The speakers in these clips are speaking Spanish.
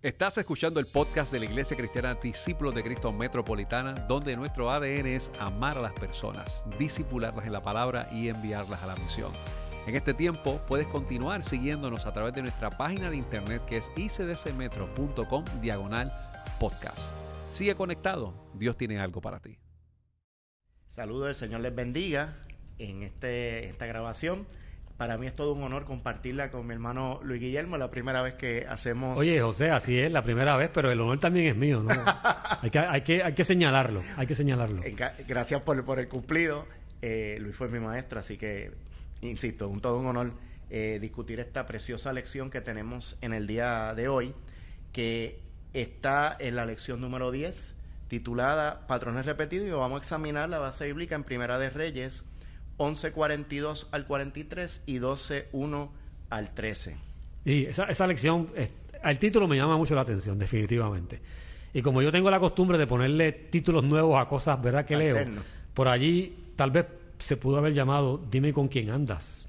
Estás escuchando el podcast de la Iglesia Cristiana Discípulos de Cristo Metropolitana, donde nuestro ADN es amar a las personas, disipularlas en la palabra y enviarlas a la misión. En este tiempo puedes continuar siguiéndonos a través de nuestra página de internet que es icdcmetro.com diagonal podcast. Sigue conectado, Dios tiene algo para ti. Saludos, el Señor les bendiga en este, esta grabación. Para mí es todo un honor compartirla con mi hermano Luis Guillermo, la primera vez que hacemos... Oye, José, así es, la primera vez, pero el honor también es mío, ¿no? hay, que, hay, que, hay que señalarlo, hay que señalarlo. Gracias por, por el cumplido. Eh, Luis fue mi maestro, así que, insisto, un todo un honor eh, discutir esta preciosa lección que tenemos en el día de hoy, que está en la lección número 10, titulada Patrones repetidos, y vamos a examinar la base bíblica en Primera de Reyes 11.42 al 43 y 12.1 al 13. Y esa, esa lección, el título me llama mucho la atención, definitivamente. Y como yo tengo la costumbre de ponerle títulos nuevos a cosas, ¿verdad? Que leo, por allí tal vez se pudo haber llamado Dime con quién andas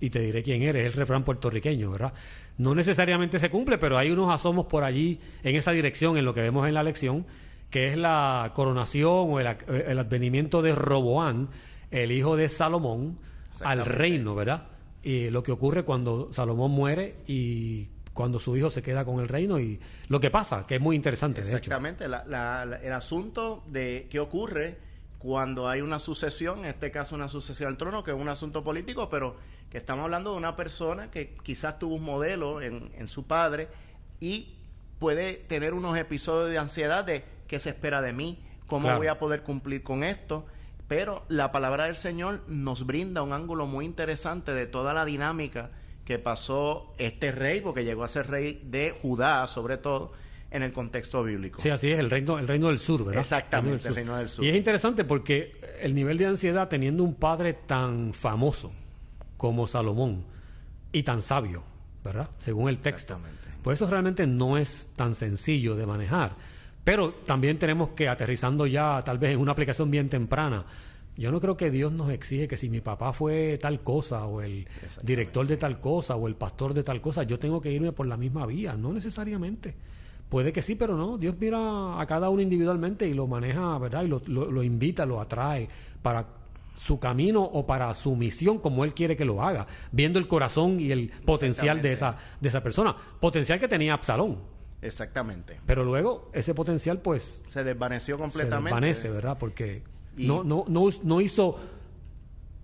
y te diré quién eres, el refrán puertorriqueño, ¿verdad? No necesariamente se cumple, pero hay unos asomos por allí en esa dirección, en lo que vemos en la lección, que es la coronación o el, el advenimiento de Roboán el hijo de Salomón al reino, ¿verdad? Y lo que ocurre cuando Salomón muere y cuando su hijo se queda con el reino y lo que pasa, que es muy interesante. Exactamente, el asunto de qué ocurre cuando hay una sucesión, en este caso una sucesión al trono, que es un asunto político, pero que estamos hablando de una persona que quizás tuvo un modelo en, en su padre y puede tener unos episodios de ansiedad de qué se espera de mí, cómo voy a poder cumplir con esto. Pero la palabra del Señor nos brinda un ángulo muy interesante de toda la dinámica que pasó este rey, porque llegó a ser rey de Judá, sobre todo, en el contexto bíblico. Sí, así es, el reino, el reino del sur, ¿verdad? Exactamente, el reino del sur. Y es interesante porque el nivel de ansiedad, teniendo un padre tan famoso como Salomón y tan sabio, ¿verdad? Según el texto. Pues eso realmente no es tan sencillo de manejar. Pero también tenemos que, aterrizando ya tal vez en una aplicación bien temprana, yo no creo que Dios nos exige que si mi papá fue tal cosa, o el director de tal cosa, o el pastor de tal cosa, yo tengo que irme por la misma vía. No necesariamente. Puede que sí, pero no. Dios mira a cada uno individualmente y lo maneja, ¿verdad? Y lo, invita, lo atrae para su camino o para su misión como Él quiere que lo haga, viendo el corazón y el potencial de esa, de esa persona. Potencial que tenía Absalón. Exactamente. Pero luego ese potencial pues... Se desvaneció completamente. Se desvanece, ¿verdad? Porque no, no, no, no hizo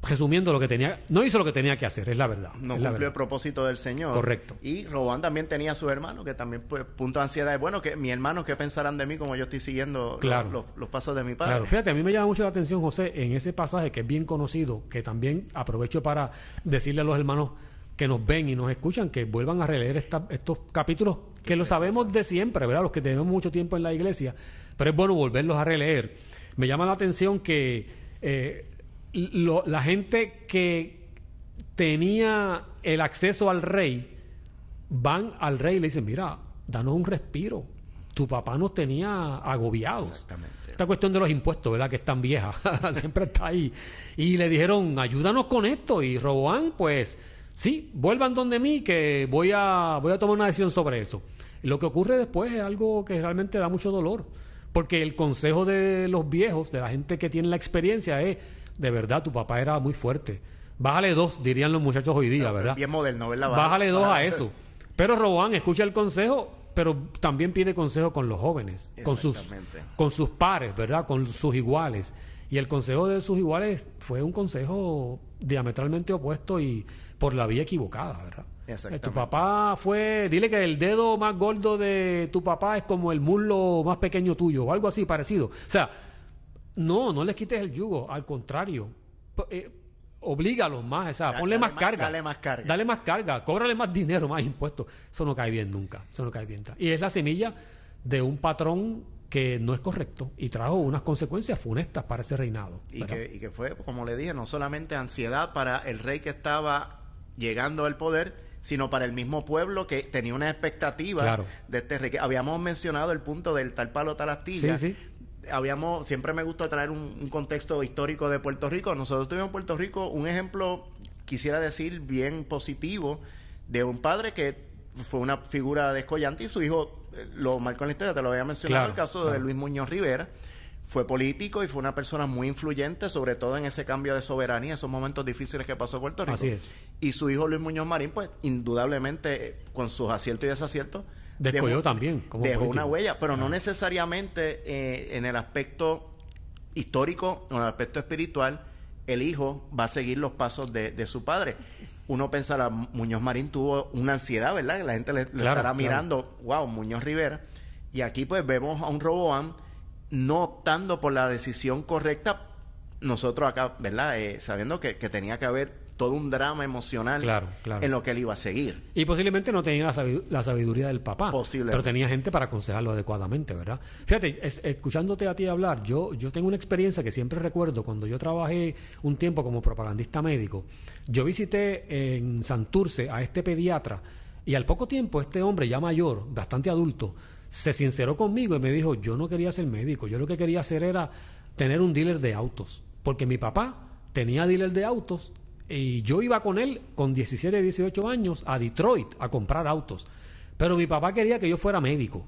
resumiendo lo que tenía, no hizo lo que tenía que hacer, es la verdad. No cumplió el propósito del Señor. Correcto. Y Robán también tenía a su hermano, que también pues punto de ansiedad. Bueno, que mi hermano, ¿qué pensarán de mí como yo estoy siguiendo los, los, pasos de mi padre? Claro, fíjate, a mí me llama mucho la atención, José, en ese pasaje que es bien conocido, que también aprovecho para decirle a los hermanos que nos ven y nos escuchan que vuelvan a releer estos capítulos que lo sabemos de siempre, ¿verdad? Los que tenemos mucho tiempo en la iglesia, pero es bueno volverlos a releer. Me llama la atención que eh, la gente que tenía el acceso al rey, van al rey y le dicen, mira, danos un respiro. Tu papá nos tenía agobiados. Exactamente. Esta cuestión de los impuestos, ¿verdad? Que es tan vieja, siempre está ahí. Y le dijeron, ayúdanos con esto. Y Roboán, pues, sí, vuelvan donde mí que voy a, voy a tomar una decisión sobre eso. Y lo que ocurre después es algo que realmente da mucho dolor, porque el consejo de los viejos, de la gente que tiene la experiencia, es, de verdad, tu papá era muy fuerte. Bájale dos, dirían los muchachos hoy día, ¿verdad? Bien moderno, ¿verdad? Bájale dos a eso. Pero Robán escucha el consejo, pero también pide consejo con los jóvenes, con sus, con sus pares, ¿verdad? Con sus iguales. Y el consejo de sus iguales fue un consejo diametralmente opuesto y por la vía equivocada, ¿verdad? Tu papá fue, dile que el dedo más gordo de tu papá es como el muslo más pequeño tuyo, o algo así parecido. O sea, no, no les quites el yugo, al contrario. Eh, oblígalos más, o sea, ponle más, carga. Dale más carga. Dale más carga, cóbrale más dinero, más impuestos. Eso no cae bien nunca, eso no cae bien. Y es la semilla de un patrón que no es correcto y trajo unas consecuencias funestas para ese reinado. Y que, y que, fue, como le dije, no solamente ansiedad para el rey que estaba llegando al poder, sino para el mismo pueblo que tenía una expectativa de este rey. Habíamos mencionado el punto del tal palo, tal astilla. Sí, sí. Habíamos, siempre me gusta traer un, contexto histórico de Puerto Rico. Nosotros tuvimos en Puerto Rico un ejemplo, quisiera decir, bien positivo, de un padre que fue una figura descollante y su hijo eh, lo marcó en la historia, te lo había mencionado, Claro, el caso de. Luis Muñoz Rivera. Fue político y fue una persona muy influyente, sobre todo en ese cambio de soberanía, esos momentos difíciles que pasó Puerto Rico. Así es. Y su hijo Luis Muñoz Marín, pues indudablemente, eh, con sus aciertos y desaciertos, Descolló también, como dejó político. una huella, pero no necesariamente eh, en el aspecto histórico o en el aspecto espiritual, el hijo va a seguir los pasos de, de su padre. Uno pensará, Muñoz Marín tuvo una ansiedad, ¿verdad? Que la gente le, le Claro, estará claro. mirando, wow, Muñoz Rivera. Y aquí pues vemos a un Roboam no optando por la decisión correcta, nosotros acá, ¿verdad? Eh, sabiendo que, que tenía que haber todo un drama emocional Claro, claro. en lo que él iba a seguir. Y posiblemente no tenía la, sabi- la sabiduría del papá. Pero tenía gente para aconsejarlo adecuadamente, ¿verdad? Fíjate, es- escuchándote a ti hablar, yo, yo tengo una experiencia que siempre recuerdo cuando yo trabajé un tiempo como propagandista médico. Yo visité en Santurce a este pediatra y al poco tiempo este hombre ya mayor, bastante adulto, se sinceró conmigo y me dijo, yo no quería ser médico, yo lo que quería hacer era tener un dealer de autos. Porque mi papá tenía dealer de autos y yo iba con él con 17, 18 años a Detroit a comprar autos. Pero mi papá quería que yo fuera médico.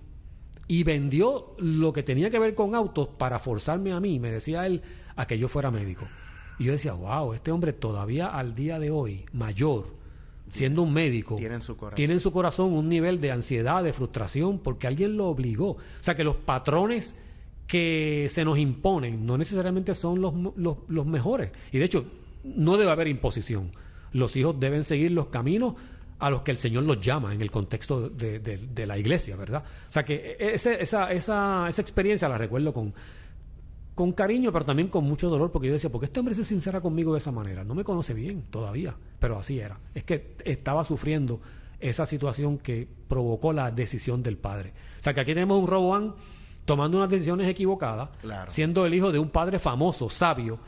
Y vendió lo que tenía que ver con autos para forzarme a mí, me decía él, a que yo fuera médico. Y yo decía, wow, este hombre todavía al día de hoy, mayor, siendo un médico, Tiene en su corazón. su corazón un nivel de ansiedad, de frustración, porque alguien lo obligó. O sea, que los patrones que se nos imponen no necesariamente son los, los, los mejores. Y de hecho, no debe haber imposición. Los hijos deben seguir los caminos a los que el Señor los llama en el contexto de, de- de la iglesia, ¿verdad? O sea que ese- esa, esa, esa experiencia la recuerdo con, con cariño, pero también con mucho dolor, porque yo decía, ¿por qué este hombre se sincera conmigo de esa manera? No me conoce bien todavía, pero así era. Es que estaba sufriendo esa situación que provocó la decisión del padre. O sea, que aquí tenemos un Roboán tomando unas decisiones equivocadas, Claro. siendo el hijo de un padre famoso, sabio,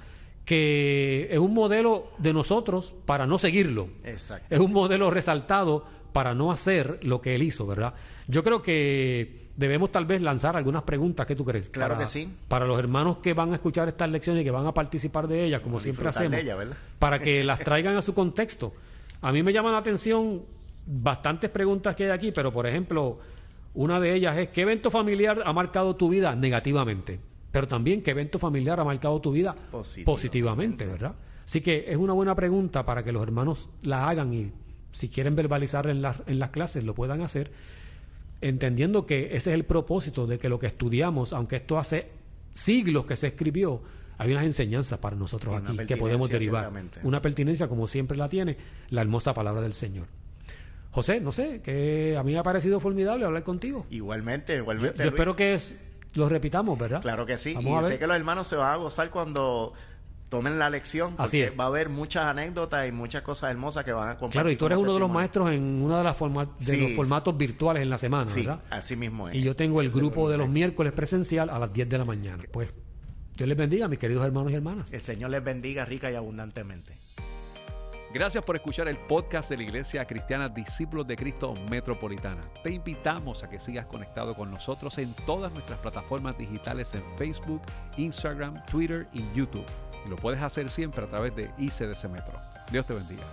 que es un modelo de nosotros para no seguirlo. Exacto. Es un modelo resaltado para no hacer lo que él hizo, ¿verdad? Yo creo que debemos tal vez lanzar algunas preguntas, ¿qué tú crees? Claro para, que sí. Para los hermanos que van a escuchar estas lecciones y que van a participar de ellas, como siempre de hacemos, para que las traigan a su contexto. A mí me llama la atención bastantes preguntas que hay aquí, pero por ejemplo, una de ellas es, ¿qué evento familiar ha marcado tu vida negativamente? Pero también, ¿qué evento familiar ha marcado tu vida Positivamente. positivamente, verdad? Así que es una buena pregunta para que los hermanos la hagan y si quieren verbalizar en las, en las clases lo puedan hacer, entendiendo que ese es el propósito de que lo que estudiamos, aunque esto hace siglos que se escribió, hay unas enseñanzas para nosotros una aquí que podemos derivar. Una pertinencia como siempre la tiene la hermosa palabra del Señor. José, no sé, que a mí me ha parecido formidable hablar contigo. Igualmente, igualmente. yo espero que es- lo repitamos, ¿verdad? Claro que sí. Vamos y a ver. sé que los hermanos se van a gozar cuando tomen la lección. Porque Así es. va a haber muchas anécdotas y muchas cosas hermosas que van a compartir. Claro, y tú eres uno de los testimonio. maestros en uno de, las forma- de Sí, los sí. formatos virtuales en la semana, Sí, ¿verdad? así mismo es. Y yo tengo el grupo de los miércoles presencial a las 10 de la mañana. Pues Dios les bendiga, mis queridos hermanos y hermanas. El Señor les bendiga rica y abundantemente. Gracias por escuchar el podcast de la Iglesia Cristiana Discípulos de Cristo Metropolitana. Te invitamos a que sigas conectado con nosotros en todas nuestras plataformas digitales en Facebook, Instagram, Twitter y YouTube. Y lo puedes hacer siempre a través de ICDC Metro. Dios te bendiga.